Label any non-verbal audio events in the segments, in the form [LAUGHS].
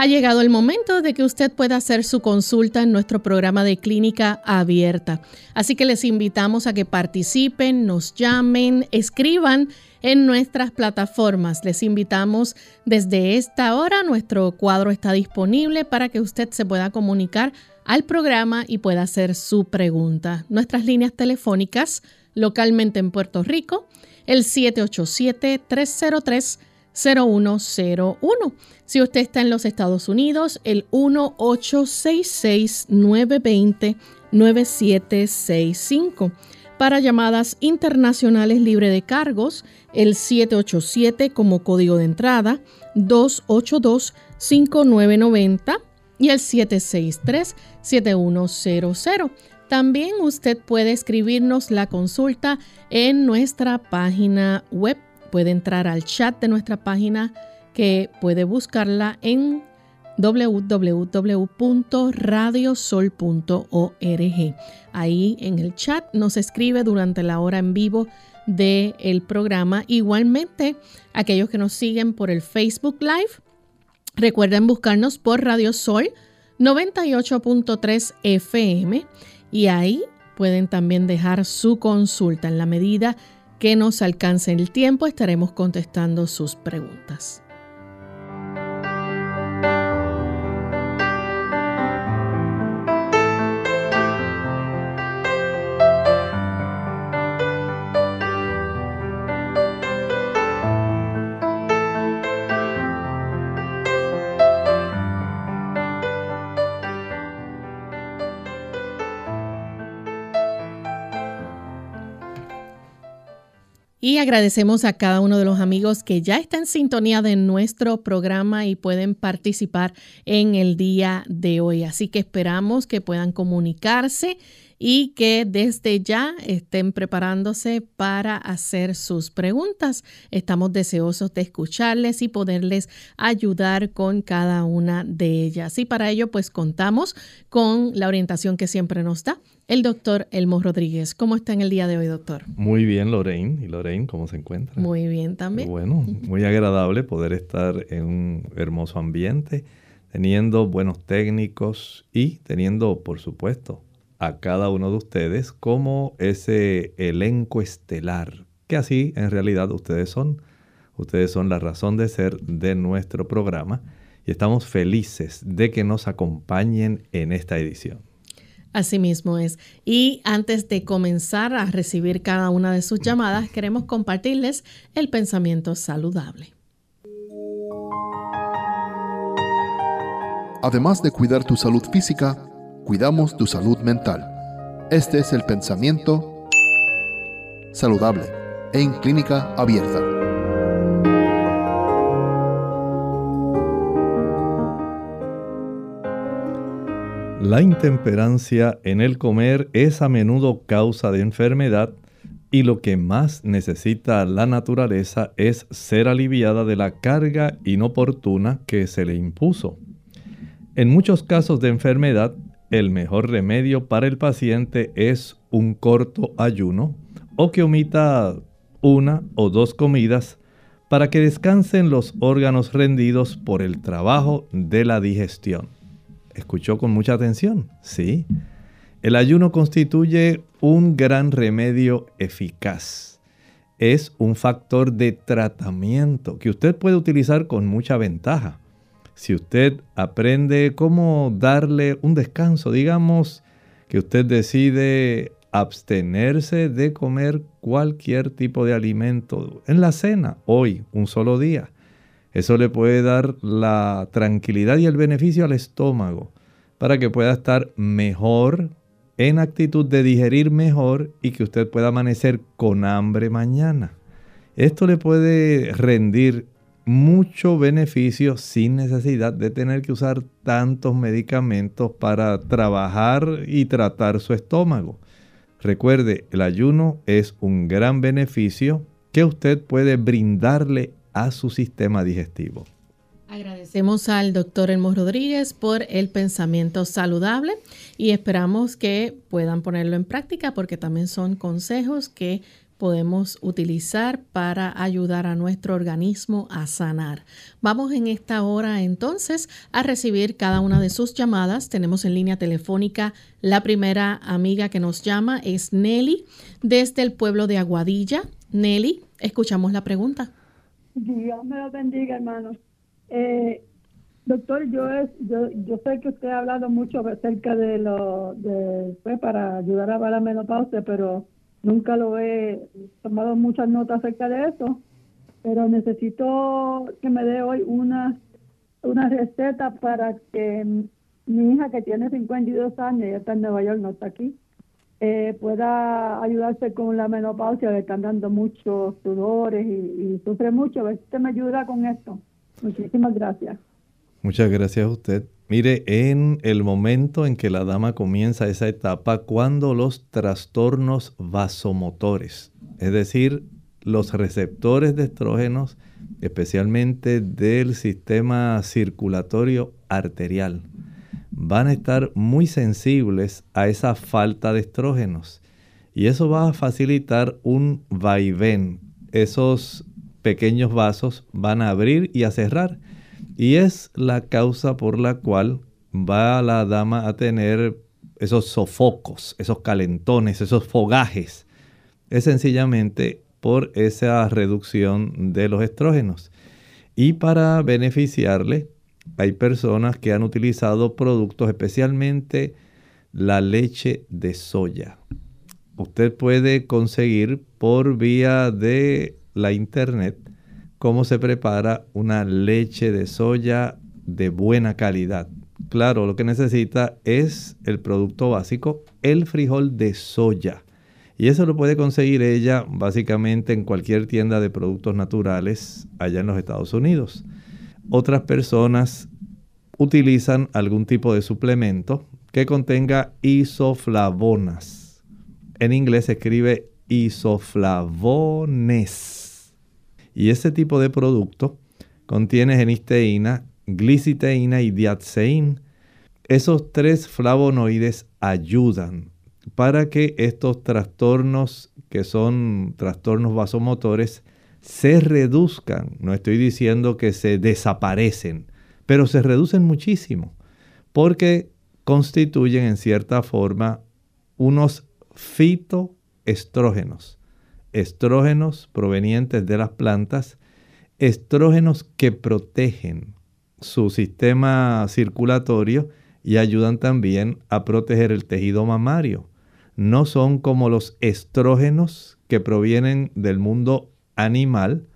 Ha llegado el momento de que usted pueda hacer su consulta en nuestro programa de clínica abierta. Así que les invitamos a que participen, nos llamen, escriban en nuestras plataformas. Les invitamos desde esta hora, nuestro cuadro está disponible para que usted se pueda comunicar al programa y pueda hacer su pregunta. Nuestras líneas telefónicas localmente en Puerto Rico, el 787 303 0101. Si usted está en los Estados Unidos, el 1866-920-9765. Para llamadas internacionales libre de cargos, el 787 como código de entrada, 282-5990 y el 763-7100. También usted puede escribirnos la consulta en nuestra página web puede entrar al chat de nuestra página que puede buscarla en www.radiosol.org. Ahí en el chat nos escribe durante la hora en vivo del programa. Igualmente, aquellos que nos siguen por el Facebook Live, recuerden buscarnos por Radio Sol 98.3 FM y ahí pueden también dejar su consulta en la medida que nos alcance el tiempo, estaremos contestando sus preguntas. Y agradecemos a cada uno de los amigos que ya está en sintonía de nuestro programa y pueden participar en el día de hoy. Así que esperamos que puedan comunicarse y que desde ya estén preparándose para hacer sus preguntas. Estamos deseosos de escucharles y poderles ayudar con cada una de ellas. Y para ello pues contamos con la orientación que siempre nos da el doctor Elmo Rodríguez. ¿Cómo está en el día de hoy, doctor? Muy bien, Lorraine. ¿Y Lorraine cómo se encuentra? Muy bien también. bueno, muy agradable poder estar en un hermoso ambiente, teniendo buenos técnicos y teniendo, por supuesto, a cada uno de ustedes como ese elenco estelar, que así en realidad ustedes son. Ustedes son la razón de ser de nuestro programa y estamos felices de que nos acompañen en esta edición. Así mismo es. Y antes de comenzar a recibir cada una de sus llamadas, queremos compartirles el pensamiento saludable. Además de cuidar tu salud física, cuidamos tu salud mental. Este es el pensamiento saludable en clínica abierta. La intemperancia en el comer es a menudo causa de enfermedad y lo que más necesita la naturaleza es ser aliviada de la carga inoportuna que se le impuso. En muchos casos de enfermedad, el mejor remedio para el paciente es un corto ayuno o que omita una o dos comidas para que descansen los órganos rendidos por el trabajo de la digestión escuchó con mucha atención. Sí, el ayuno constituye un gran remedio eficaz. Es un factor de tratamiento que usted puede utilizar con mucha ventaja. Si usted aprende cómo darle un descanso, digamos que usted decide abstenerse de comer cualquier tipo de alimento en la cena, hoy, un solo día eso le puede dar la tranquilidad y el beneficio al estómago para que pueda estar mejor en actitud de digerir mejor y que usted pueda amanecer con hambre mañana. Esto le puede rendir mucho beneficio sin necesidad de tener que usar tantos medicamentos para trabajar y tratar su estómago. Recuerde, el ayuno es un gran beneficio que usted puede brindarle a su sistema digestivo. Agradecemos al doctor Elmo Rodríguez por el pensamiento saludable y esperamos que puedan ponerlo en práctica porque también son consejos que podemos utilizar para ayudar a nuestro organismo a sanar. Vamos en esta hora entonces a recibir cada una de sus llamadas. Tenemos en línea telefónica la primera amiga que nos llama es Nelly desde el pueblo de Aguadilla. Nelly, escuchamos la pregunta. Dios me lo bendiga, hermano. Eh, doctor, yo, es, yo yo sé que usted ha hablado mucho acerca de lo de pues, para ayudar a la menopausia, pero Nunca lo he tomado muchas notas acerca de eso, pero necesito que me dé hoy una, una receta para que mi hija que tiene 52 años, ya está en Nueva York, no está aquí, eh, pueda ayudarse con la menopausia, le están dando muchos sudores y, sufre mucho. A ver si usted me ayuda con esto. Muchísimas gracias. Muchas gracias a usted. Mire, en el momento en que la dama comienza esa etapa, cuando los trastornos vasomotores, es decir, los receptores de estrógenos, especialmente del sistema circulatorio arterial, van a estar muy sensibles a esa falta de estrógenos. Y eso va a facilitar un vaivén. Esos pequeños vasos van a abrir y a cerrar y es la causa por la cual va la dama a tener esos sofocos, esos calentones, esos fogajes. Es sencillamente por esa reducción de los estrógenos. Y para beneficiarle, hay personas que han utilizado productos, especialmente la leche de soya. Usted puede conseguir por vía de la internet cómo se prepara una leche de soya de buena calidad. Claro, lo que necesita es el producto básico, el frijol de soya. Y eso lo puede conseguir ella básicamente en cualquier tienda de productos naturales allá en los Estados Unidos. Otras personas utilizan algún tipo de suplemento que contenga isoflavonas. En inglés se escribe isoflavones y ese tipo de producto contiene genisteína, gliciteína y diatseín. Esos tres flavonoides ayudan para que estos trastornos, que son trastornos vasomotores, se reduzcan. No estoy diciendo que se desaparecen, pero se reducen muchísimo, porque constituyen en cierta forma unos fitoestrógenos estrógenos provenientes de las plantas, estrógenos que protegen su sistema circulatorio y ayudan también a proteger el tejido mamario. No son como los estrógenos que provienen del mundo animal.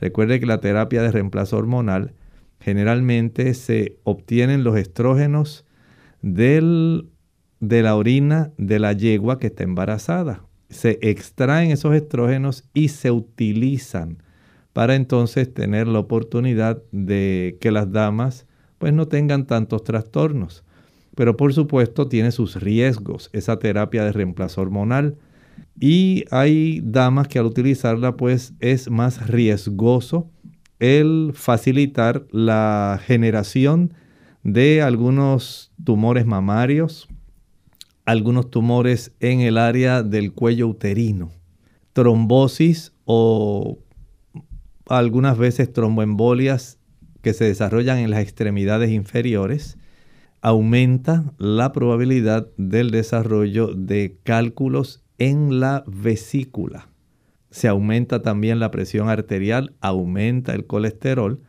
Recuerde que la terapia de reemplazo hormonal generalmente se obtienen los estrógenos del, de la orina de la yegua que está embarazada se extraen esos estrógenos y se utilizan para entonces tener la oportunidad de que las damas pues no tengan tantos trastornos. Pero por supuesto tiene sus riesgos esa terapia de reemplazo hormonal y hay damas que al utilizarla pues es más riesgoso el facilitar la generación de algunos tumores mamarios, algunos tumores en el área del cuello uterino, trombosis o algunas veces tromboembolias que se desarrollan en las extremidades inferiores, aumenta la probabilidad del desarrollo de cálculos en la vesícula. Se aumenta también la presión arterial, aumenta el colesterol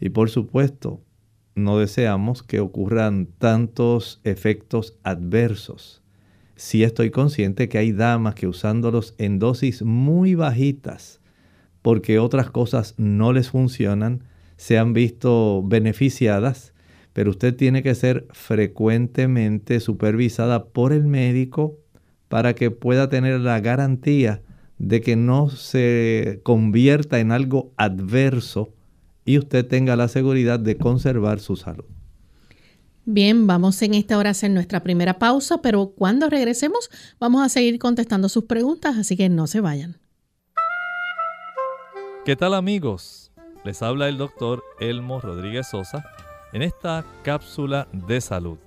y por supuesto no deseamos que ocurran tantos efectos adversos. Si estoy consciente que hay damas que usándolos en dosis muy bajitas, porque otras cosas no les funcionan, se han visto beneficiadas, pero usted tiene que ser frecuentemente supervisada por el médico para que pueda tener la garantía de que no se convierta en algo adverso y usted tenga la seguridad de conservar su salud. Bien, vamos en esta hora a hacer nuestra primera pausa, pero cuando regresemos vamos a seguir contestando sus preguntas, así que no se vayan. ¿Qué tal amigos? Les habla el doctor Elmo Rodríguez Sosa en esta cápsula de salud.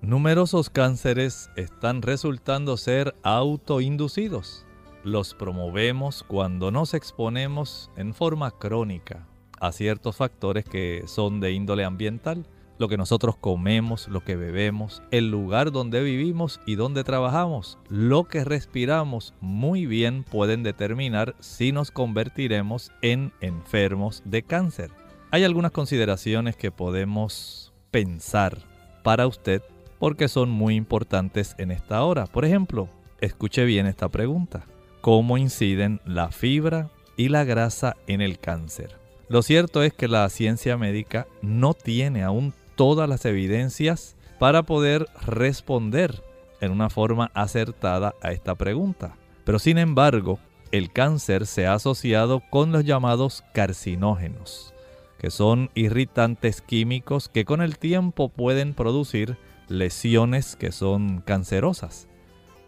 Numerosos cánceres están resultando ser autoinducidos. Los promovemos cuando nos exponemos en forma crónica a ciertos factores que son de índole ambiental lo que nosotros comemos, lo que bebemos, el lugar donde vivimos y donde trabajamos, lo que respiramos, muy bien pueden determinar si nos convertiremos en enfermos de cáncer. Hay algunas consideraciones que podemos pensar para usted porque son muy importantes en esta hora. Por ejemplo, escuche bien esta pregunta. ¿Cómo inciden la fibra y la grasa en el cáncer? Lo cierto es que la ciencia médica no tiene aún todas las evidencias para poder responder en una forma acertada a esta pregunta. Pero sin embargo, el cáncer se ha asociado con los llamados carcinógenos, que son irritantes químicos que con el tiempo pueden producir lesiones que son cancerosas.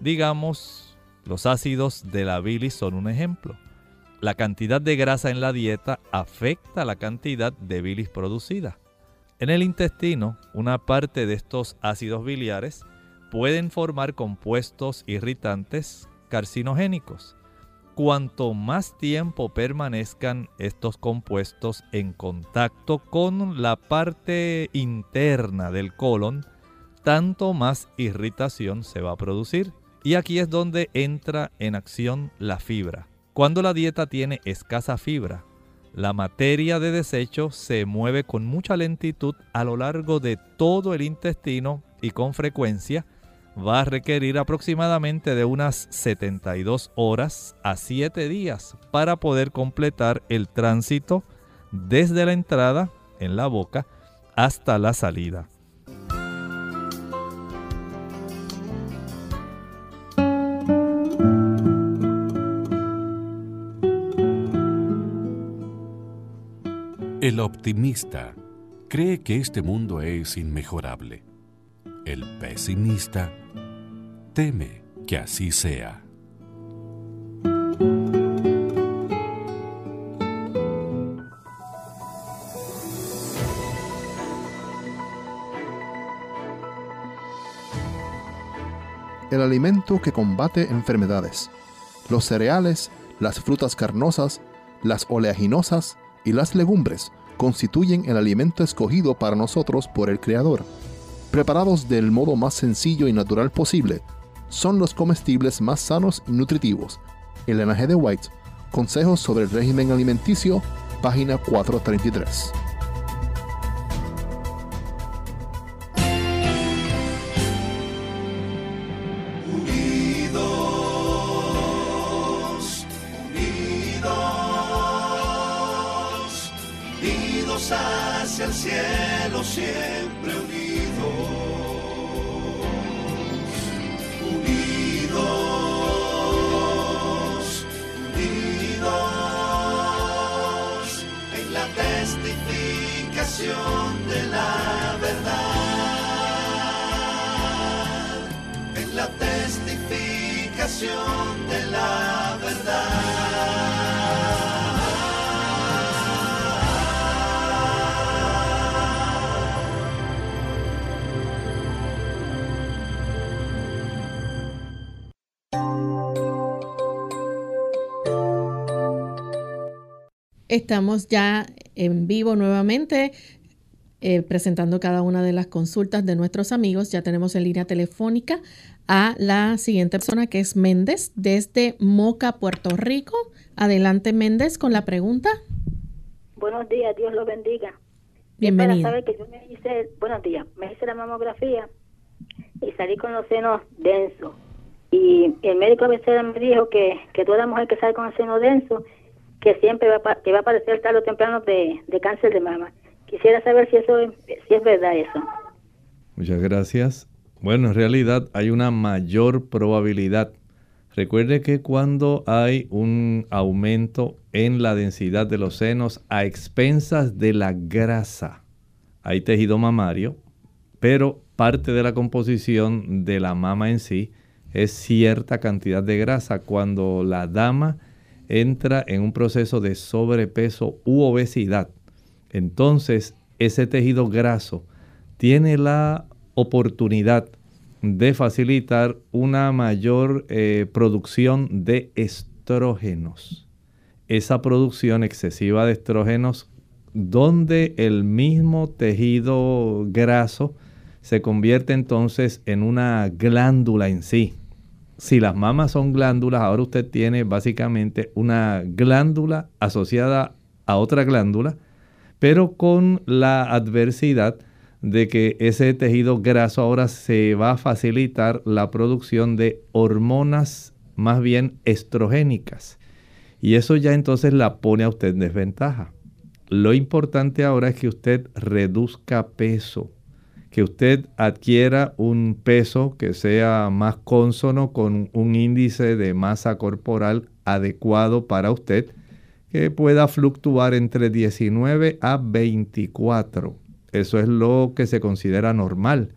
Digamos, los ácidos de la bilis son un ejemplo. La cantidad de grasa en la dieta afecta la cantidad de bilis producida. En el intestino, una parte de estos ácidos biliares pueden formar compuestos irritantes carcinogénicos. Cuanto más tiempo permanezcan estos compuestos en contacto con la parte interna del colon, tanto más irritación se va a producir. Y aquí es donde entra en acción la fibra. Cuando la dieta tiene escasa fibra, la materia de desecho se mueve con mucha lentitud a lo largo de todo el intestino y con frecuencia va a requerir aproximadamente de unas 72 horas a 7 días para poder completar el tránsito desde la entrada en la boca hasta la salida. El optimista cree que este mundo es inmejorable. El pesimista teme que así sea. El alimento que combate enfermedades. Los cereales, las frutas carnosas, las oleaginosas, y las legumbres constituyen el alimento escogido para nosotros por el Creador. Preparados del modo más sencillo y natural posible, son los comestibles más sanos y nutritivos. Elena G. de White, Consejos sobre el régimen alimenticio, página 433. Estamos ya en vivo nuevamente eh, presentando cada una de las consultas de nuestros amigos. Ya tenemos en línea telefónica a la siguiente persona que es Méndez desde Moca, Puerto Rico. Adelante Méndez con la pregunta. Buenos días, Dios lo bendiga. Bienvenido. que yo me hice, buenos días, me hice la mamografía y salí con los senos densos. Y el médico a veces me dijo que, que toda mujer que sale con el seno denso que siempre va, que va a aparecer tarde o temprano de, cáncer de mama. Quisiera saber si eso si es verdad eso. Muchas gracias. Bueno, en realidad hay una mayor probabilidad. Recuerde que cuando hay un aumento en la densidad de los senos a expensas de la grasa, hay tejido mamario, pero parte de la composición de la mama en sí es cierta cantidad de grasa. Cuando la dama entra en un proceso de sobrepeso u obesidad, entonces ese tejido graso tiene la oportunidad de facilitar una mayor eh, producción de estrógenos. Esa producción excesiva de estrógenos donde el mismo tejido graso se convierte entonces en una glándula en sí. Si las mamas son glándulas, ahora usted tiene básicamente una glándula asociada a otra glándula, pero con la adversidad de que ese tejido graso ahora se va a facilitar la producción de hormonas más bien estrogénicas. Y eso ya entonces la pone a usted en desventaja. Lo importante ahora es que usted reduzca peso, que usted adquiera un peso que sea más consono con un índice de masa corporal adecuado para usted, que pueda fluctuar entre 19 a 24 eso es lo que se considera normal.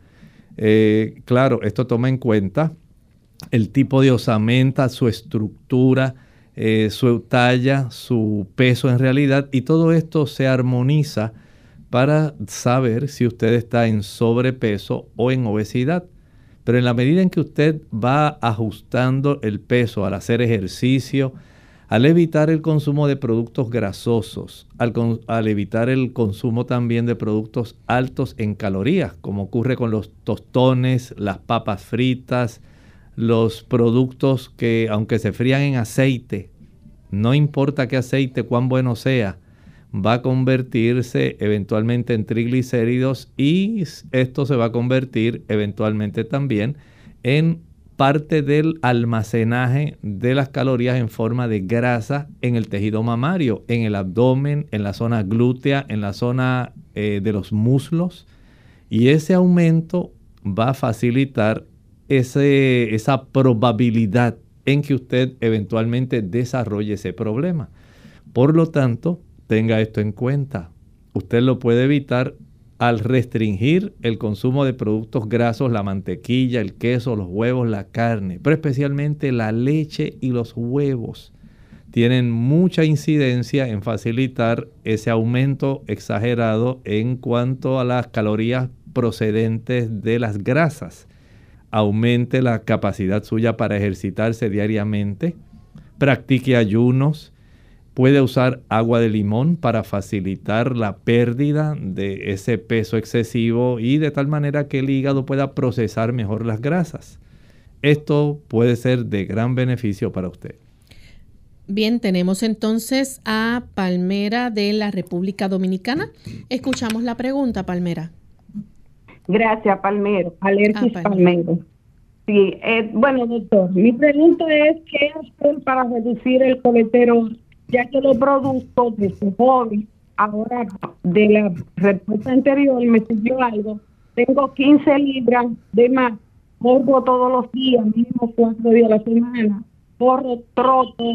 Eh, claro, esto toma en cuenta el tipo de osamenta, su estructura, eh, su talla, su peso en realidad, y todo esto se armoniza para saber si usted está en sobrepeso o en obesidad. Pero en la medida en que usted va ajustando el peso al hacer ejercicio, al evitar el consumo de productos grasosos, al, evitar el consumo también de productos altos en calorías, como ocurre con los tostones, las papas fritas, los productos que aunque se frían en aceite, no importa qué aceite, cuán bueno sea, va a convertirse eventualmente en triglicéridos y esto se va a convertir eventualmente también en parte del almacenaje de las calorías en forma de grasa en el tejido mamario, en el abdomen, en la zona glútea, en la zona eh, de los muslos. Y ese aumento va a facilitar esa probabilidad en que usted eventualmente desarrolle ese problema. Por lo tanto, tenga esto en cuenta. Usted lo puede evitar al restringir el consumo de productos grasos, la mantequilla, el queso, los huevos, la carne, pero especialmente la leche y los huevos, tienen mucha incidencia en facilitar ese aumento exagerado en cuanto a las calorías procedentes de las grasas. Aumente la capacidad suya para ejercitarse diariamente, practique ayunos, Puede usar agua de limón para facilitar la pérdida de ese peso excesivo y de tal manera que el hígado pueda procesar mejor las grasas. Esto puede ser de gran beneficio para usted. Bien, tenemos entonces a Palmera de la República Dominicana. Escuchamos la pregunta, Palmera. Gracias, Palmero. Alergis ah, Palmero. Sí, eh, bueno, doctor, mi pregunta es, ¿qué hacer para reducir el colesterol ya que los productos de su hobby, ahora de la respuesta anterior me sirvió algo, tengo 15 libras de más, corro todos los días, mínimo cuatro días a la semana, corro troto,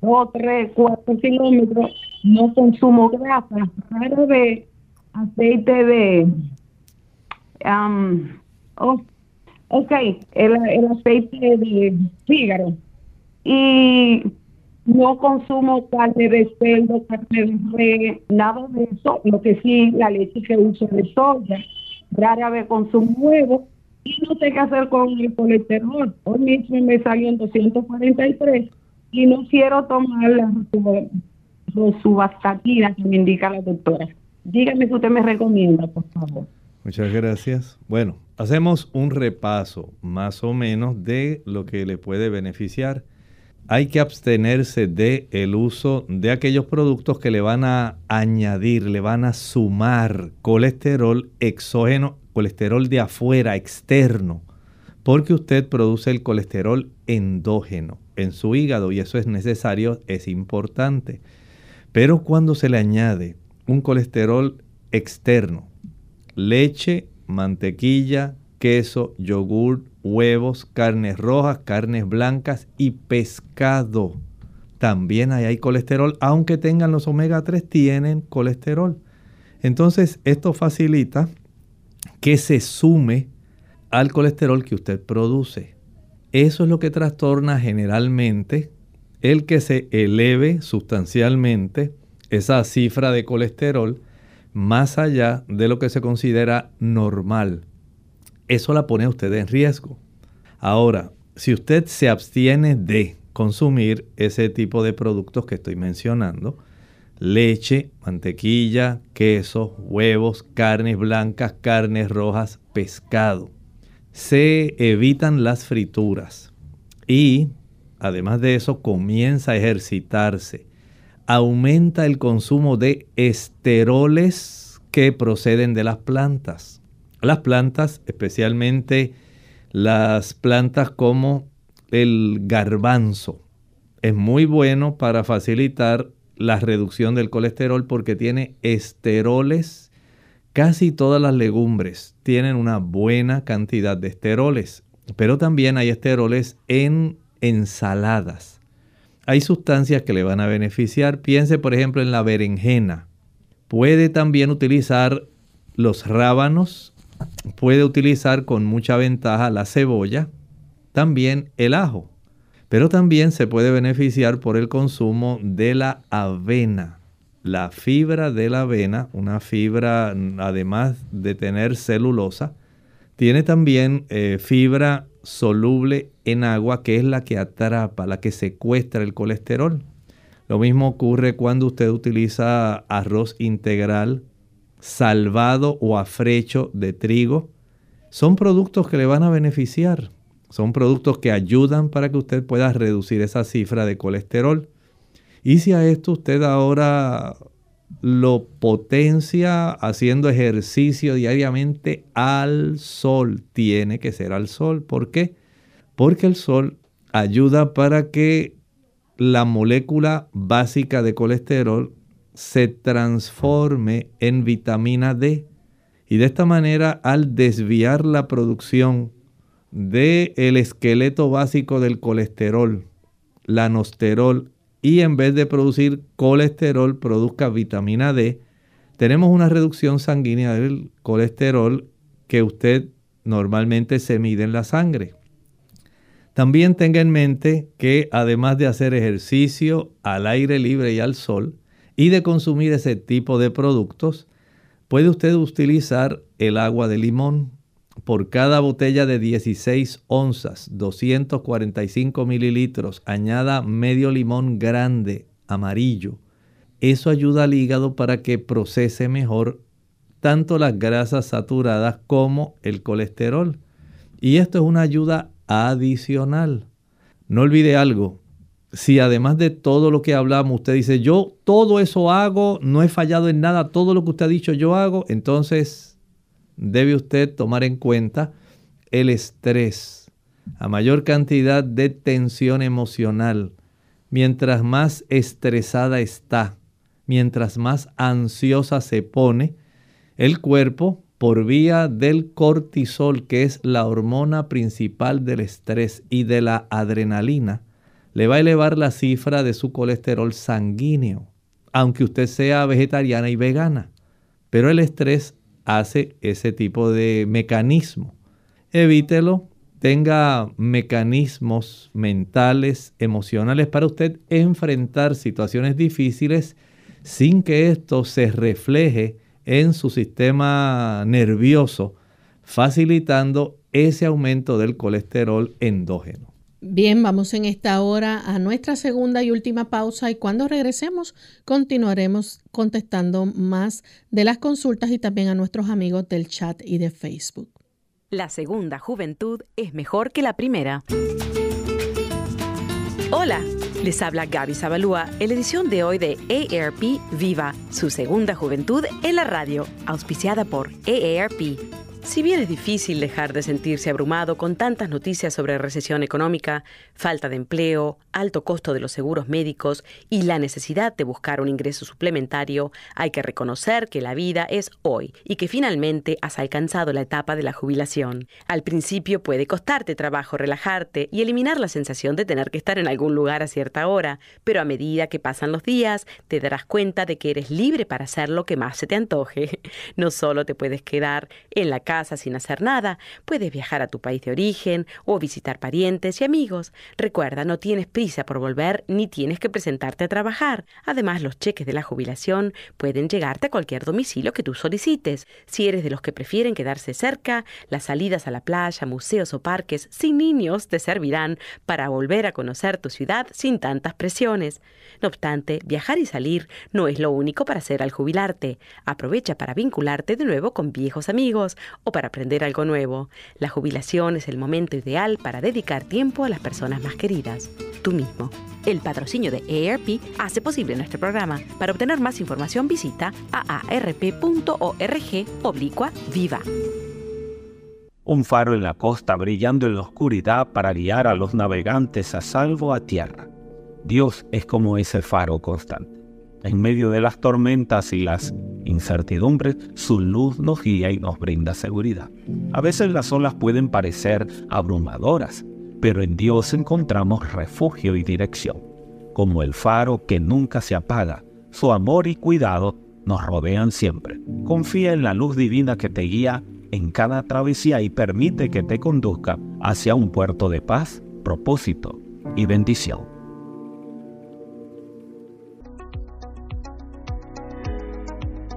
dos, tres, cuatro kilómetros, no consumo grasa, rara vez aceite de... Um, oh, ok, el, el aceite de fígaro. Y no consumo carne de cerdo, carne de res, nada de eso. Lo que sí, la leche que uso de soya. Rara vez consumo huevo. Y no sé qué hacer con el colesterol. Hoy mismo me salió en 243 y no quiero tomar la rosuvastatina que me indica la doctora. Dígame si usted me recomienda, por favor. Muchas gracias. Bueno, hacemos un repaso más o menos de lo que le puede beneficiar hay que abstenerse de el uso de aquellos productos que le van a añadir, le van a sumar colesterol exógeno, colesterol de afuera, externo, porque usted produce el colesterol endógeno en su hígado y eso es necesario, es importante. Pero cuando se le añade un colesterol externo. Leche, mantequilla, queso, yogur, huevos, carnes rojas, carnes blancas y pescado. También ahí hay colesterol, aunque tengan los omega 3, tienen colesterol. Entonces, esto facilita que se sume al colesterol que usted produce. Eso es lo que trastorna generalmente el que se eleve sustancialmente esa cifra de colesterol más allá de lo que se considera normal. Eso la pone a usted en riesgo. Ahora, si usted se abstiene de consumir ese tipo de productos que estoy mencionando, leche, mantequilla, queso, huevos, carnes blancas, carnes rojas, pescado. Se evitan las frituras y además de eso comienza a ejercitarse. Aumenta el consumo de esteroles que proceden de las plantas. Las plantas, especialmente las plantas como el garbanzo, es muy bueno para facilitar la reducción del colesterol porque tiene esteroles. Casi todas las legumbres tienen una buena cantidad de esteroles, pero también hay esteroles en ensaladas. Hay sustancias que le van a beneficiar. Piense por ejemplo en la berenjena. Puede también utilizar los rábanos. Puede utilizar con mucha ventaja la cebolla. También el ajo. Pero también se puede beneficiar por el consumo de la avena. La fibra de la avena, una fibra además de tener celulosa, tiene también eh, fibra soluble en agua que es la que atrapa, la que secuestra el colesterol. Lo mismo ocurre cuando usted utiliza arroz integral, salvado o afrecho de trigo. Son productos que le van a beneficiar. Son productos que ayudan para que usted pueda reducir esa cifra de colesterol. Y si a esto usted ahora lo potencia haciendo ejercicio diariamente al sol, tiene que ser al sol. ¿Por qué? Porque el sol ayuda para que la molécula básica de colesterol se transforme en vitamina D. Y de esta manera, al desviar la producción del el esqueleto básico del colesterol, la nosterol, y en vez de producir colesterol produzca vitamina D, tenemos una reducción sanguínea del colesterol que usted normalmente se mide en la sangre. También tenga en mente que además de hacer ejercicio al aire libre y al sol y de consumir ese tipo de productos, puede usted utilizar el agua de limón por cada botella de 16 onzas, 245 mililitros, añada medio limón grande, amarillo. Eso ayuda al hígado para que procese mejor tanto las grasas saturadas como el colesterol. Y esto es una ayuda adicional. No olvide algo. Si además de todo lo que hablamos, usted dice, yo todo eso hago, no he fallado en nada, todo lo que usted ha dicho yo hago, entonces debe usted tomar en cuenta el estrés. A mayor cantidad de tensión emocional, mientras más estresada está, mientras más ansiosa se pone, el cuerpo, por vía del cortisol, que es la hormona principal del estrés y de la adrenalina, le va a elevar la cifra de su colesterol sanguíneo, aunque usted sea vegetariana y vegana. Pero el estrés hace ese tipo de mecanismo. Evítelo, tenga mecanismos mentales, emocionales para usted enfrentar situaciones difíciles sin que esto se refleje en su sistema nervioso, facilitando ese aumento del colesterol endógeno. Bien, vamos en esta hora a nuestra segunda y última pausa y cuando regresemos continuaremos contestando más de las consultas y también a nuestros amigos del chat y de Facebook. La segunda juventud es mejor que la primera. Hola, les habla Gaby Zabalúa en la edición de hoy de AARP Viva, su segunda juventud en la radio, auspiciada por AARP. Si bien es difícil dejar de sentirse abrumado con tantas noticias sobre recesión económica, falta de empleo, alto costo de los seguros médicos y la necesidad de buscar un ingreso suplementario, hay que reconocer que la vida es hoy y que finalmente has alcanzado la etapa de la jubilación. Al principio puede costarte trabajo relajarte y eliminar la sensación de tener que estar en algún lugar a cierta hora, pero a medida que pasan los días te darás cuenta de que eres libre para hacer lo que más se te antoje. [LAUGHS] No solo te puedes quedar en la casa sin hacer nada, puedes viajar a tu país de origen o visitar parientes y amigos. Recuerda, no tienes prisa por volver ni tienes que presentarte a trabajar. Además, los cheques de la jubilación pueden llegarte a cualquier domicilio que tú solicites. Si eres de los que prefieren quedarse cerca, las salidas a la playa, museos o parques sin niños te servirán para volver a conocer tu ciudad sin tantas presiones. No obstante, viajar y salir no es lo único para hacer al jubilarte. Aprovecha para vincularte de nuevo con viejos amigos o para aprender algo nuevo. La jubilación es el momento ideal para dedicar tiempo a las personas más queridas. Tú mismo. El patrocinio de AARP hace posible nuestro programa. Para obtener más información visita aarp.org oblicua viva. Un faro en la costa brillando en la oscuridad para guiar a los navegantes a salvo a tierra. Dios es como ese faro constante. En medio de las tormentas y las incertidumbres, su luz nos guía y nos brinda seguridad. A veces las olas pueden parecer abrumadoras, pero en Dios encontramos refugio y dirección. Como el faro que nunca se apaga, su amor y cuidado nos rodean siempre. Confía en la luz divina que te guía en cada travesía y permite que te conduzca hacia un puerto de paz, propósito y bendición.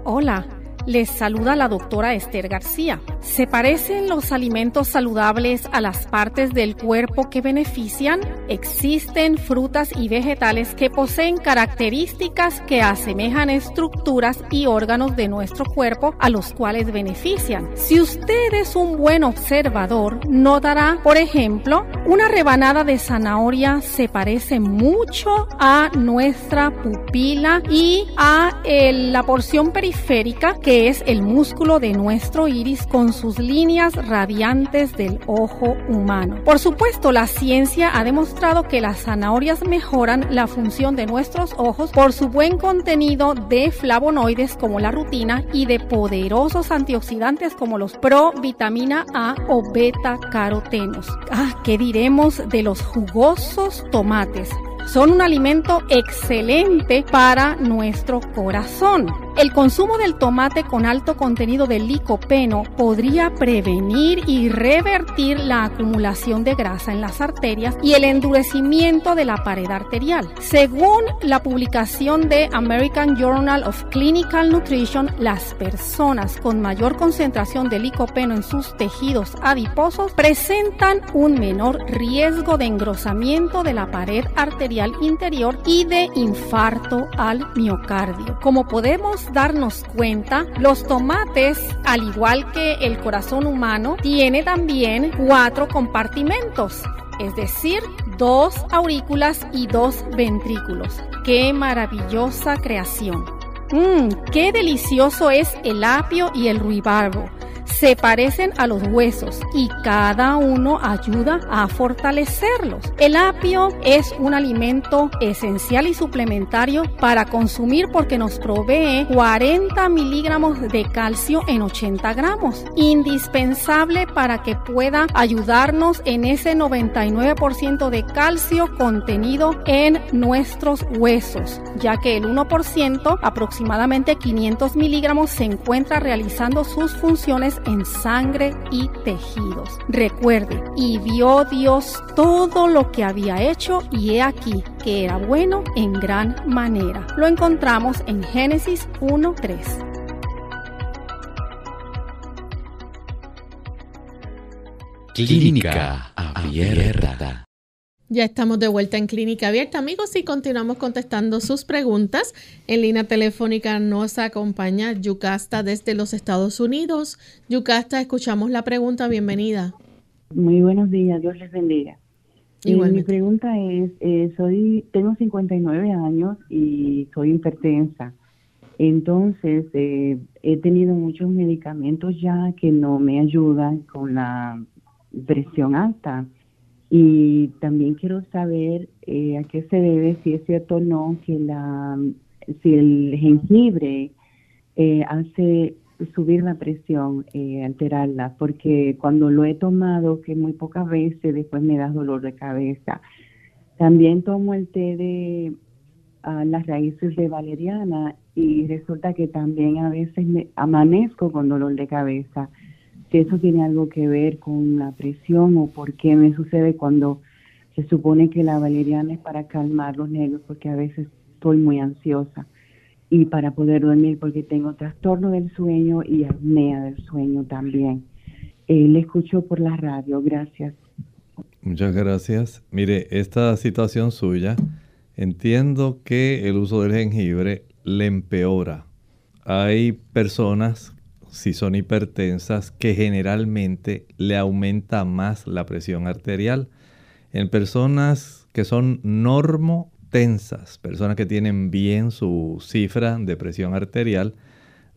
Hola, les saluda la doctora Esther García. ¿Se parecen los alimentos saludables a las partes del cuerpo que benefician? Existen frutas y vegetales que poseen características que asemejan estructuras y órganos de nuestro cuerpo a los cuales benefician. Si usted es un buen observador, notará, por ejemplo, una rebanada de zanahoria se parece mucho a nuestra pupila y a la porción periférica que es el músculo de nuestro iris con sus líneas radiantes del ojo humano. Por supuesto, la ciencia ha demostrado que las zanahorias mejoran la función de nuestros ojos por su buen contenido de flavonoides como la rutina y de poderosos antioxidantes como los provitamina A o beta carotenos. Ah, ¿qué diremos de los jugosos tomates? Son un alimento excelente para nuestro corazón. El consumo del tomate con alto contenido de licopeno podría prevenir y revertir la acumulación de grasa en las arterias y el endurecimiento de la pared arterial. Según la publicación de American Journal of Clinical Nutrition, las personas con mayor concentración de licopeno en sus tejidos adiposos presentan un menor riesgo de engrosamiento de la pared arterial interior y de infarto al miocardio. Como podemos darnos cuenta, los tomates, al igual que el corazón humano, tiene también cuatro compartimentos, es decir, dos aurículas y dos ventrículos. ¡Qué maravillosa creación! Mmm, qué delicioso es el apio y el ruibarbo se parecen a los huesos y cada uno ayuda a fortalecerlos. El apio es un alimento esencial y suplementario para consumir porque nos provee 40 miligramos de calcio en 80 gramos, indispensable para que pueda ayudarnos en ese 99% de calcio contenido en nuestros huesos, ya que el 1%, aproximadamente 500 miligramos, se encuentra realizando sus funciones en sangre y tejidos. Recuerde, y vio Dios todo lo que había hecho y he aquí que era bueno en gran manera. Lo encontramos en Génesis 1.3. Clínica Abierta. Ya estamos de vuelta en Clínica Abierta, amigos, y continuamos contestando sus preguntas. En línea telefónica nos acompaña Yucasta desde los Estados Unidos. Yucasta, escuchamos la pregunta. Bienvenida. Muy buenos días, Dios les bendiga. Eh, mi pregunta es, eh, soy, tengo 59 años y soy hipertensa. Entonces, eh, he tenido muchos medicamentos ya que no me ayudan con la presión alta. Y también quiero saber eh, a qué se debe, si es cierto o no, que la, si el jengibre eh, hace subir la presión, eh, alterarla, porque cuando lo he tomado, que muy pocas veces después me da dolor de cabeza. También tomo el té de ah, las raíces de valeriana y resulta que también a veces me amanezco con dolor de cabeza si eso tiene algo que ver con la presión o por qué me sucede cuando se supone que la valeriana es para calmar los nervios, porque a veces estoy muy ansiosa y para poder dormir porque tengo trastorno del sueño y apnea del sueño también. Eh, le escucho por la radio, gracias. Muchas gracias. Mire, esta situación suya, entiendo que el uso del jengibre le empeora. Hay personas si son hipertensas, que generalmente le aumenta más la presión arterial. En personas que son normotensas, personas que tienen bien su cifra de presión arterial,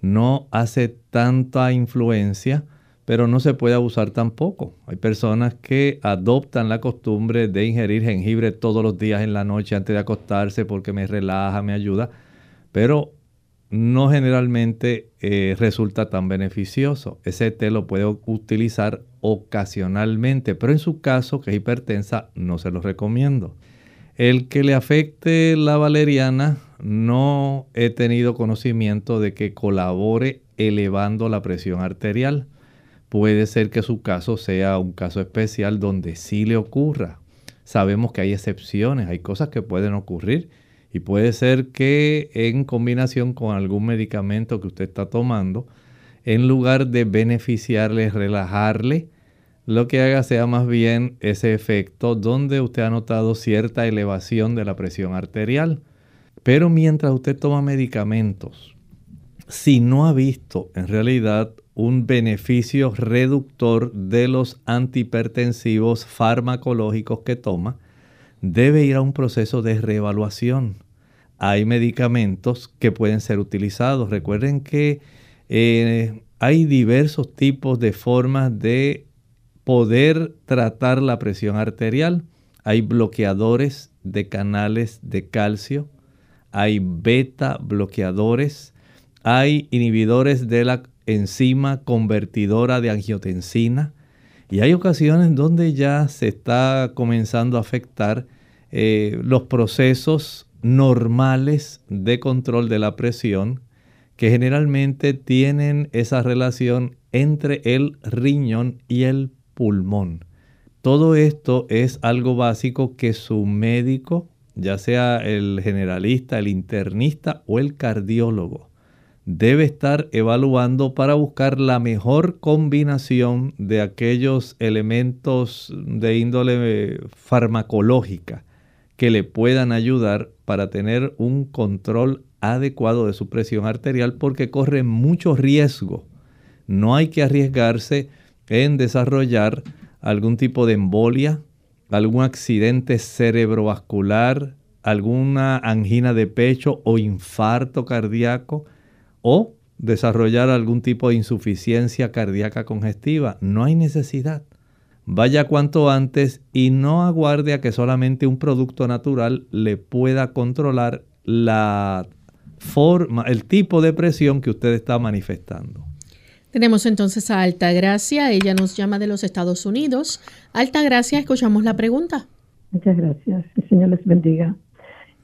no hace tanta influencia, pero no se puede abusar tampoco. Hay personas que adoptan la costumbre de ingerir jengibre todos los días en la noche antes de acostarse porque me relaja, me ayuda, pero no generalmente eh, resulta tan beneficioso. Ese té lo puede utilizar ocasionalmente, pero en su caso, que es hipertensa, no se lo recomiendo. El que le afecte la valeriana, no he tenido conocimiento de que colabore elevando la presión arterial. Puede ser que su caso sea un caso especial donde sí le ocurra. Sabemos que hay excepciones, hay cosas que pueden ocurrir y puede ser que en combinación con algún medicamento que usted está tomando, en lugar de beneficiarle, relajarle, lo que haga sea más bien ese efecto donde usted ha notado cierta elevación de la presión arterial. Pero mientras usted toma medicamentos, si no ha visto en realidad un beneficio reductor de los antihipertensivos farmacológicos que toma, debe ir a un proceso de reevaluación hay medicamentos que pueden ser utilizados. Recuerden que eh, hay diversos tipos de formas de poder tratar la presión arterial. Hay bloqueadores de canales de calcio, hay beta bloqueadores, hay inhibidores de la enzima convertidora de angiotensina y hay ocasiones donde ya se está comenzando a afectar eh, los procesos normales de control de la presión que generalmente tienen esa relación entre el riñón y el pulmón. Todo esto es algo básico que su médico, ya sea el generalista, el internista o el cardiólogo, debe estar evaluando para buscar la mejor combinación de aquellos elementos de índole farmacológica que le puedan ayudar para tener un control adecuado de su presión arterial porque corre mucho riesgo. No hay que arriesgarse en desarrollar algún tipo de embolia, algún accidente cerebrovascular, alguna angina de pecho o infarto cardíaco o desarrollar algún tipo de insuficiencia cardíaca congestiva. No hay necesidad vaya cuanto antes y no aguarde a que solamente un producto natural le pueda controlar la forma, el tipo de presión que usted está manifestando. Tenemos entonces a Alta Gracia, ella nos llama de los Estados Unidos. Alta Gracia, escuchamos la pregunta. Muchas gracias, el Señor les bendiga.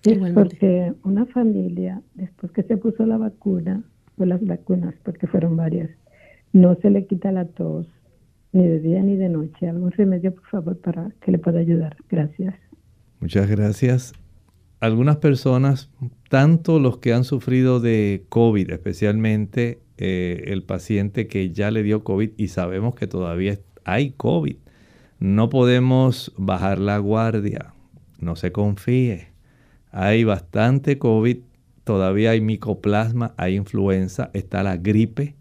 Es porque una familia, después que se puso la vacuna, o las vacunas, porque fueron varias, no se le quita la tos, ni de día ni de noche. ¿Algún remedio, por favor, para que le pueda ayudar? Gracias. Muchas gracias. Algunas personas, tanto los que han sufrido de COVID, especialmente eh, el paciente que ya le dio COVID y sabemos que todavía hay COVID, no podemos bajar la guardia, no se confíe. Hay bastante COVID, todavía hay micoplasma, hay influenza, está la gripe,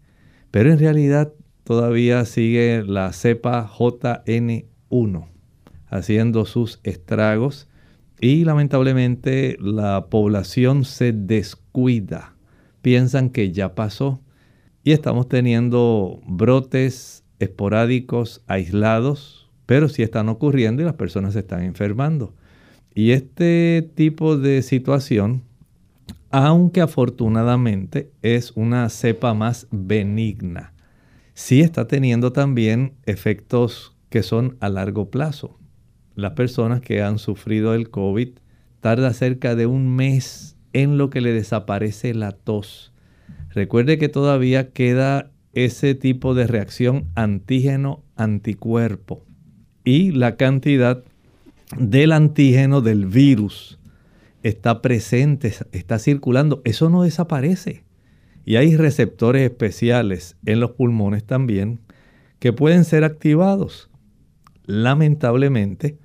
pero en realidad todavía sigue la cepa JN1 haciendo sus estragos y lamentablemente la población se descuida piensan que ya pasó y estamos teniendo brotes esporádicos aislados, pero sí están ocurriendo y las personas se están enfermando. Y este tipo de situación, aunque afortunadamente es una cepa más benigna, sí está teniendo también efectos que son a largo plazo. Las personas que han sufrido el COVID tarda cerca de un mes en lo que le desaparece la tos. Recuerde que todavía queda ese tipo de reacción antígeno-anticuerpo y la cantidad del antígeno del virus está presente, está circulando. Eso no desaparece. Y hay receptores especiales en los pulmones también que pueden ser activados. Lamentablemente,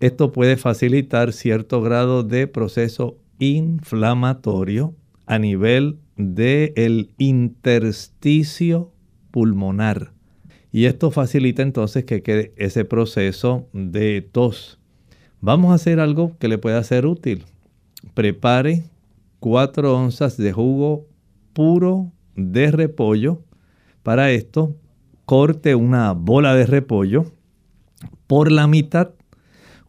esto puede facilitar cierto grado de proceso inflamatorio a nivel del intersticio pulmonar. Y esto facilita entonces que quede ese proceso de tos. Vamos a hacer algo que le pueda ser útil. Prepare 4 onzas de jugo puro de repollo. Para esto, corte una bola de repollo por la mitad.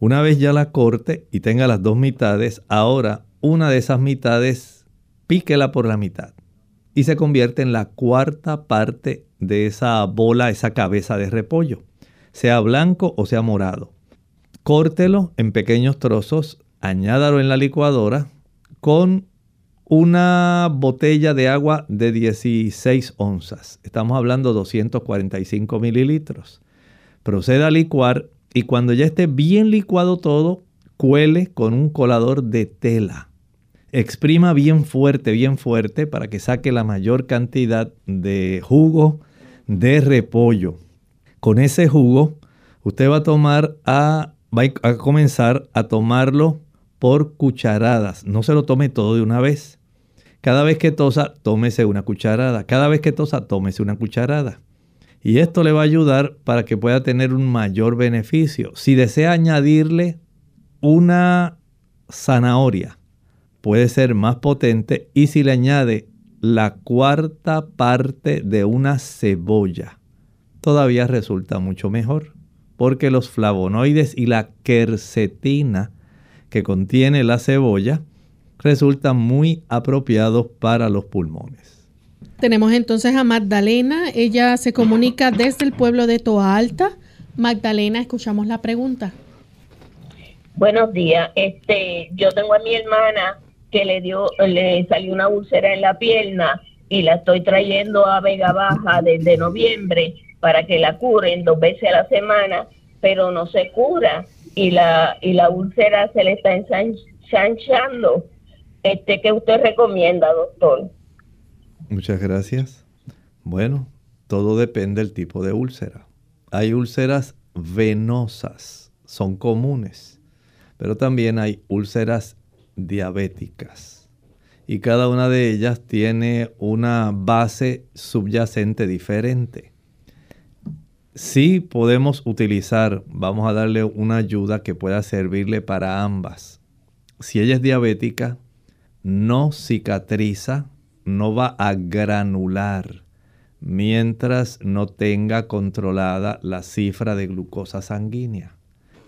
Una vez ya la corte y tenga las dos mitades, ahora una de esas mitades, píquela por la mitad y se convierte en la cuarta parte de esa bola, esa cabeza de repollo, sea blanco o sea morado. Córtelo en pequeños trozos, añádalo en la licuadora con una botella de agua de 16 onzas. Estamos hablando de 245 mililitros. Proceda a licuar y cuando ya esté bien licuado todo, cuele con un colador de tela. Exprima bien fuerte, bien fuerte para que saque la mayor cantidad de jugo de repollo. Con ese jugo, usted va a tomar a, va a comenzar a tomarlo por cucharadas. No se lo tome todo de una vez. Cada vez que tosa, tómese una cucharada. Cada vez que tosa, tómese una cucharada. Y esto le va a ayudar para que pueda tener un mayor beneficio. Si desea añadirle una zanahoria, puede ser más potente y si le añade la cuarta parte de una cebolla, todavía resulta mucho mejor, porque los flavonoides y la quercetina que contiene la cebolla resultan muy apropiados para los pulmones. Tenemos entonces a Magdalena, ella se comunica desde el pueblo de Toa Alta. Magdalena, escuchamos la pregunta. Buenos días. Este, yo tengo a mi hermana que le dio, le salió una úlcera en la pierna y la estoy trayendo a Vega Baja desde noviembre para que la curen dos veces a la semana, pero no se cura y la y la úlcera se le está ensanchando. Este, ¿qué usted recomienda, doctor? Muchas gracias. Bueno, todo depende del tipo de úlcera. Hay úlceras venosas, son comunes, pero también hay úlceras diabéticas. Y cada una de ellas tiene una base subyacente diferente. Si podemos utilizar, vamos a darle una ayuda que pueda servirle para ambas. Si ella es diabética, no cicatriza, no va a granular mientras no tenga controlada la cifra de glucosa sanguínea.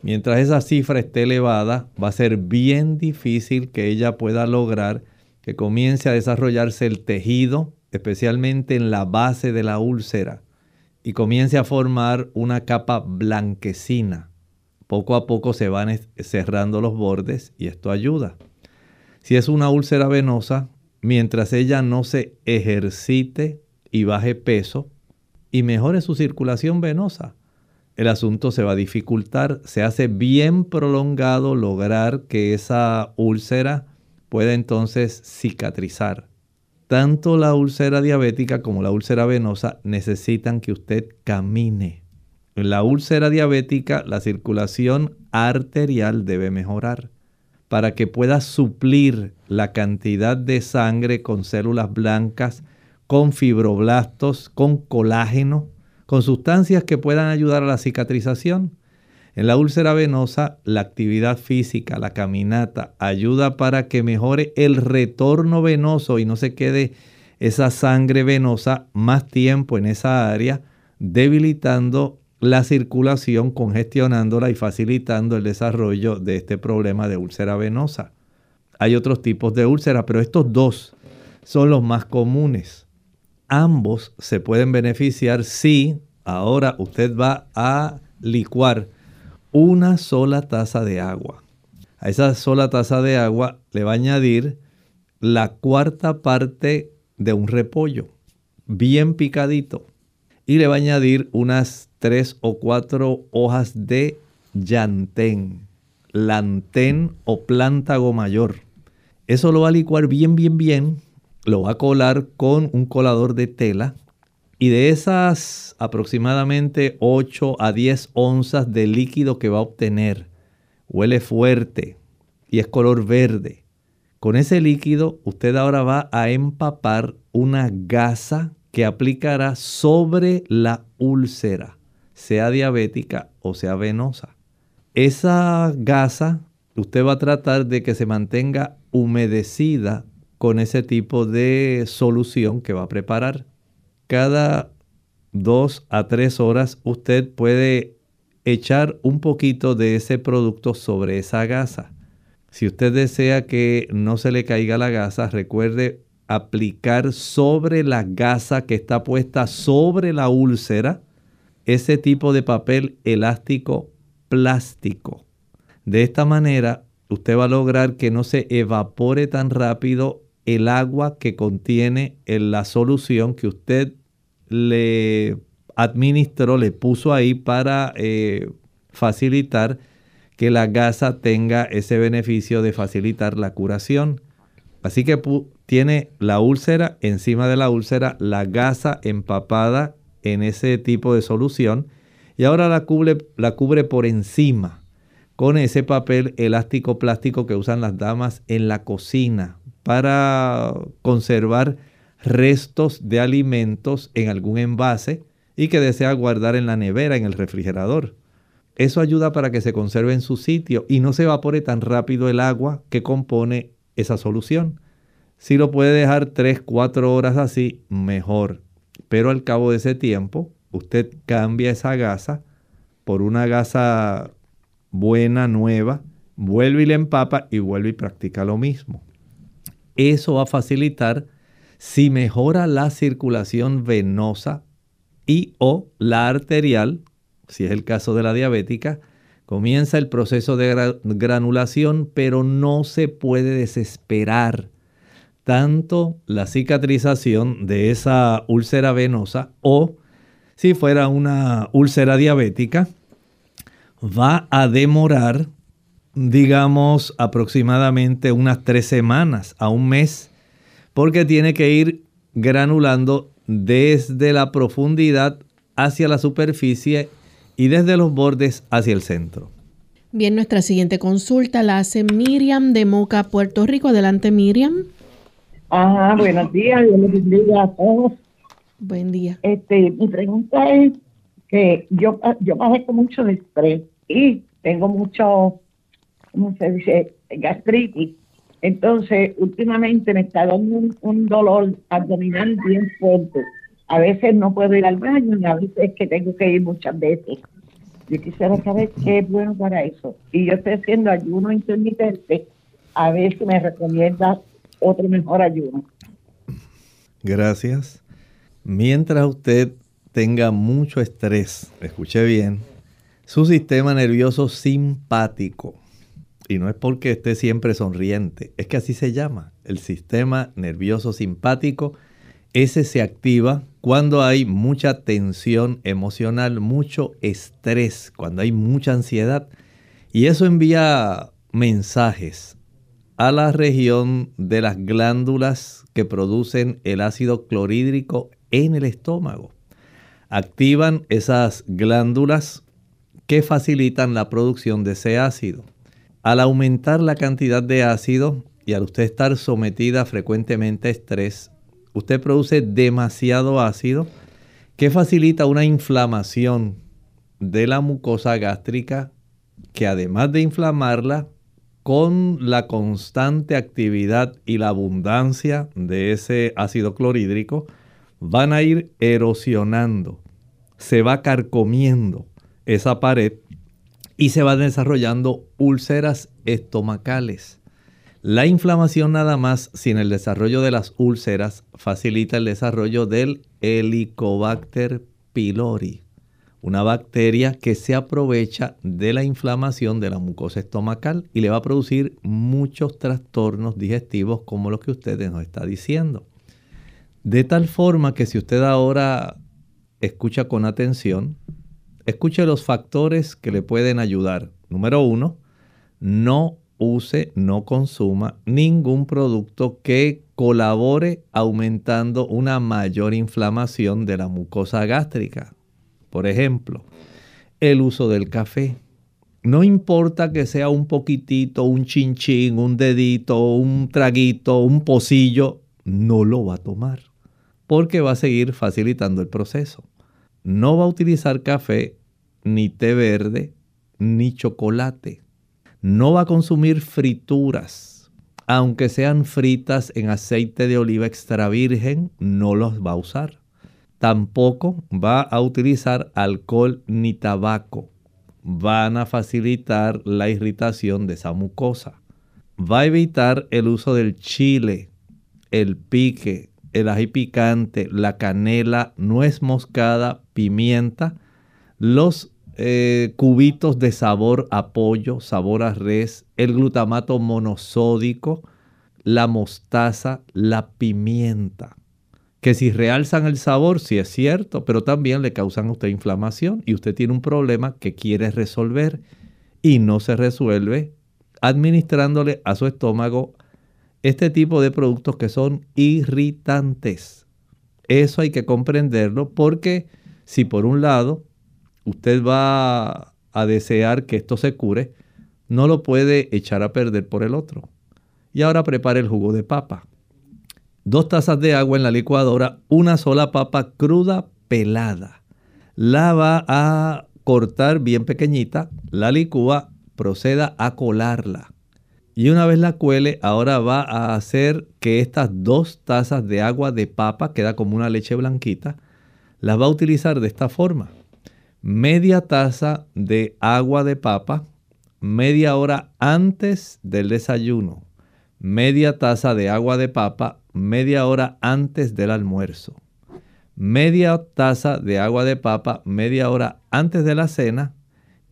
Mientras esa cifra esté elevada, va a ser bien difícil que ella pueda lograr que comience a desarrollarse el tejido, especialmente en la base de la úlcera, y comience a formar una capa blanquecina. Poco a poco se van cerrando los bordes y esto ayuda. Si es una úlcera venosa, mientras ella no se ejercite y baje peso y mejore su circulación venosa, el asunto se va a dificultar. Se hace bien prolongado lograr que esa úlcera pueda entonces cicatrizar. Tanto la úlcera diabética como la úlcera venosa necesitan que usted camine. En la úlcera diabética la circulación arterial debe mejorar para que pueda suplir la cantidad de sangre con células blancas, con fibroblastos, con colágeno con sustancias que puedan ayudar a la cicatrización. En la úlcera venosa, la actividad física, la caminata, ayuda para que mejore el retorno venoso y no se quede esa sangre venosa más tiempo en esa área, debilitando la circulación, congestionándola y facilitando el desarrollo de este problema de úlcera venosa. Hay otros tipos de úlcera, pero estos dos son los más comunes. Ambos se pueden beneficiar si ahora usted va a licuar una sola taza de agua. A esa sola taza de agua le va a añadir la cuarta parte de un repollo, bien picadito. Y le va a añadir unas tres o cuatro hojas de llantén, lantén o plántago mayor. Eso lo va a licuar bien, bien, bien. Lo va a colar con un colador de tela. Y de esas aproximadamente 8 a 10 onzas de líquido que va a obtener, huele fuerte y es color verde. Con ese líquido usted ahora va a empapar una gasa que aplicará sobre la úlcera, sea diabética o sea venosa. Esa gasa usted va a tratar de que se mantenga humedecida con ese tipo de solución que va a preparar. Cada dos a tres horas usted puede echar un poquito de ese producto sobre esa gasa. Si usted desea que no se le caiga la gasa, recuerde aplicar sobre la gasa que está puesta sobre la úlcera ese tipo de papel elástico plástico. De esta manera, usted va a lograr que no se evapore tan rápido el agua que contiene en la solución que usted le administró, le puso ahí para eh, facilitar que la gasa tenga ese beneficio de facilitar la curación. Así que tiene la úlcera, encima de la úlcera, la gasa empapada en ese tipo de solución y ahora la cubre, la cubre por encima con ese papel elástico plástico que usan las damas en la cocina para conservar restos de alimentos en algún envase y que desea guardar en la nevera, en el refrigerador. Eso ayuda para que se conserve en su sitio y no se evapore tan rápido el agua que compone esa solución. Si lo puede dejar 3, 4 horas así, mejor. Pero al cabo de ese tiempo, usted cambia esa gasa por una gasa buena, nueva, vuelve y le empapa y vuelve y practica lo mismo. Eso va a facilitar si mejora la circulación venosa y o la arterial, si es el caso de la diabética, comienza el proceso de granulación, pero no se puede desesperar. Tanto la cicatrización de esa úlcera venosa o si fuera una úlcera diabética, va a demorar, digamos, aproximadamente unas tres semanas a un mes, porque tiene que ir granulando desde la profundidad hacia la superficie y desde los bordes hacia el centro. Bien, nuestra siguiente consulta la hace Miriam de Moca, Puerto Rico. Adelante, Miriam. Ajá, buenos días, Dios les bendiga a todos. Buen día. Este, mi pregunta es que yo, yo con mucho estrés y tengo mucho, ¿cómo se dice? Gastritis. Entonces, últimamente me está dando un, dolor abdominal bien fuerte. A veces no puedo ir al baño y a veces que tengo que ir muchas veces. Yo quisiera saber qué es bueno para eso. Y yo estoy haciendo ayuno intermitente. A ver si me recomienda otro mejor ayuno. Gracias. Mientras usted tenga mucho estrés, escuche bien, su sistema nervioso simpático, y no es porque esté siempre sonriente, es que así se llama, el sistema nervioso simpático, ese se activa cuando hay mucha tensión emocional, mucho estrés, cuando hay mucha ansiedad, y eso envía mensajes a la región de las glándulas que producen el ácido clorhídrico en el estómago. Activan esas glándulas que facilitan la producción de ese ácido. Al aumentar la cantidad de ácido y al usted estar sometida frecuentemente a estrés, usted produce demasiado ácido que facilita una inflamación de la mucosa gástrica que además de inflamarla, con la constante actividad y la abundancia de ese ácido clorhídrico, van a ir erosionando, se va carcomiendo esa pared y se van desarrollando úlceras estomacales. La inflamación nada más sin el desarrollo de las úlceras facilita el desarrollo del Helicobacter pylori, una bacteria que se aprovecha de la inflamación de la mucosa estomacal y le va a producir muchos trastornos digestivos como los que usted nos está diciendo. De tal forma que si usted ahora escucha con atención, escuche los factores que le pueden ayudar. Número uno, no use, no consuma ningún producto que colabore aumentando una mayor inflamación de la mucosa gástrica. Por ejemplo, el uso del café. No importa que sea un poquitito, un chinchín, un dedito, un traguito, un pocillo, no lo va a tomar porque va a seguir facilitando el proceso. No va a utilizar café, ni té verde, ni chocolate no va a consumir frituras. Aunque sean fritas en aceite de oliva extra virgen, no los va a usar. Tampoco va a utilizar alcohol ni tabaco. Van a facilitar la irritación de esa mucosa. Va a evitar el uso del chile, el pique, el ají picante, la canela, nuez moscada, pimienta, los eh, cubitos de sabor a pollo, sabor a res, el glutamato monosódico, la mostaza, la pimienta. Que si realzan el sabor, sí es cierto, pero también le causan a usted inflamación y usted tiene un problema que quiere resolver y no se resuelve administrándole a su estómago este tipo de productos que son irritantes. Eso hay que comprenderlo porque si por un lado usted va a desear que esto se cure, no lo puede echar a perder por el otro. Y ahora prepare el jugo de papa. Dos tazas de agua en la licuadora, una sola papa cruda pelada. La va a cortar bien pequeñita, la licúa, proceda a colarla. Y una vez la cuele, ahora va a hacer que estas dos tazas de agua de papa, queda como una leche blanquita, las va a utilizar de esta forma media taza de agua de papa media hora antes del desayuno, media taza de agua de papa media hora antes del almuerzo, media taza de agua de papa media hora antes de la cena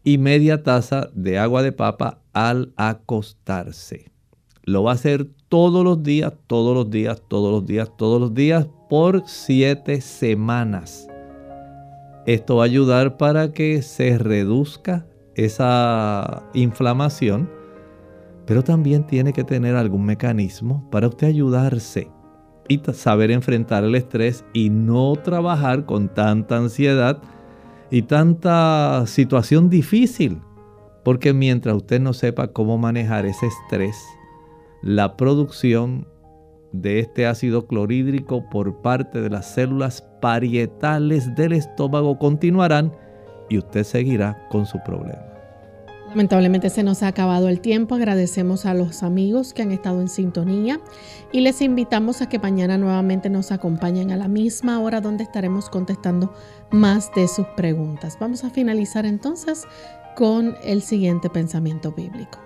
y media taza de agua de papa al acostarse. Lo va a hacer todos los días, todos los días, todos los días, todos los días por siete semanas. Esto va a ayudar para que se reduzca esa inflamación, pero también tiene que tener algún mecanismo para usted ayudarse y saber enfrentar el estrés y no trabajar con tanta ansiedad y tanta situación difícil. Porque mientras usted no sepa cómo manejar ese estrés, la producción de este ácido clorhídrico por parte de las células parietales del estómago continuarán y usted seguirá con su problema. Lamentablemente se nos ha acabado el tiempo. Agradecemos a los amigos que han estado en sintonía y les invitamos a que mañana nuevamente nos acompañen a la misma hora donde estaremos contestando más de sus preguntas. Vamos a finalizar entonces con el siguiente pensamiento bíblico.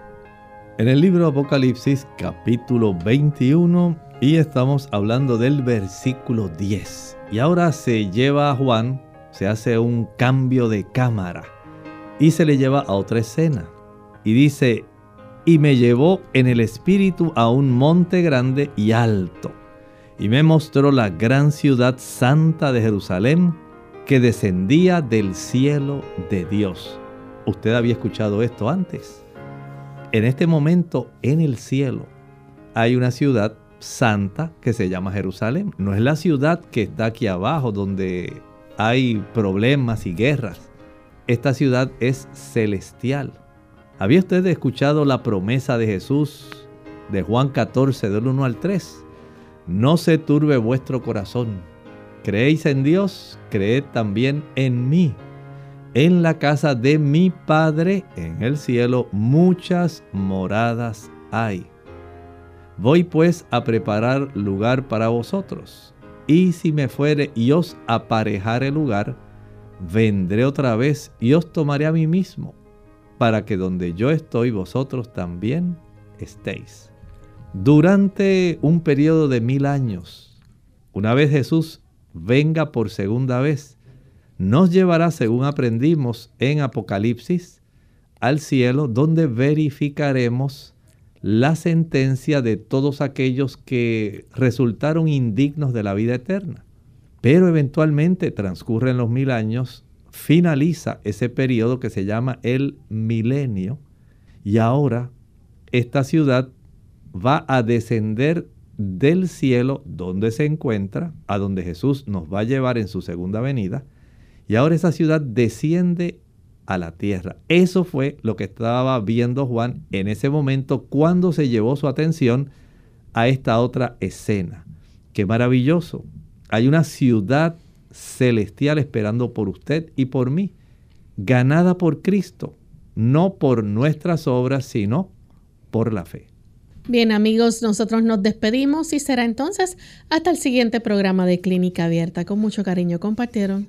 En el libro Apocalipsis capítulo 21 y estamos hablando del versículo 10. Y ahora se lleva a Juan, se hace un cambio de cámara y se le lleva a otra escena. Y dice, y me llevó en el espíritu a un monte grande y alto. Y me mostró la gran ciudad santa de Jerusalén que descendía del cielo de Dios. Usted había escuchado esto antes. En este momento en el cielo hay una ciudad santa que se llama Jerusalén. No es la ciudad que está aquí abajo donde hay problemas y guerras. Esta ciudad es celestial. ¿Había usted escuchado la promesa de Jesús de Juan 14 del 1 al 3? No se turbe vuestro corazón. Creéis en Dios, creed también en mí. en la casa de mi Padre en el cielo muchas moradas hay. Voy pues a preparar lugar para vosotros. Y si me fuere y os aparejare lugar, vendré otra vez y os tomaré a mí mismo, para que donde yo estoy vosotros también estéis. Durante un periodo de mil años, una vez Jesús venga por segunda vez, nos llevará, según aprendimos en Apocalipsis, al cielo donde verificaremos la sentencia de todos aquellos que resultaron indignos de la vida eterna. Pero eventualmente transcurren los mil años, finaliza ese periodo que se llama el milenio y ahora esta ciudad va a descender del cielo donde se encuentra, a donde Jesús nos va a llevar en su segunda venida, y ahora esa ciudad desciende a la tierra. Eso fue lo que estaba viendo Juan en ese momento cuando se llevó su atención a esta otra escena. Qué maravilloso. Hay una ciudad celestial esperando por usted y por mí, ganada por Cristo, no por nuestras obras, sino por la fe. Bien amigos, nosotros nos despedimos y será entonces hasta el siguiente programa de Clínica Abierta. Con mucho cariño compartieron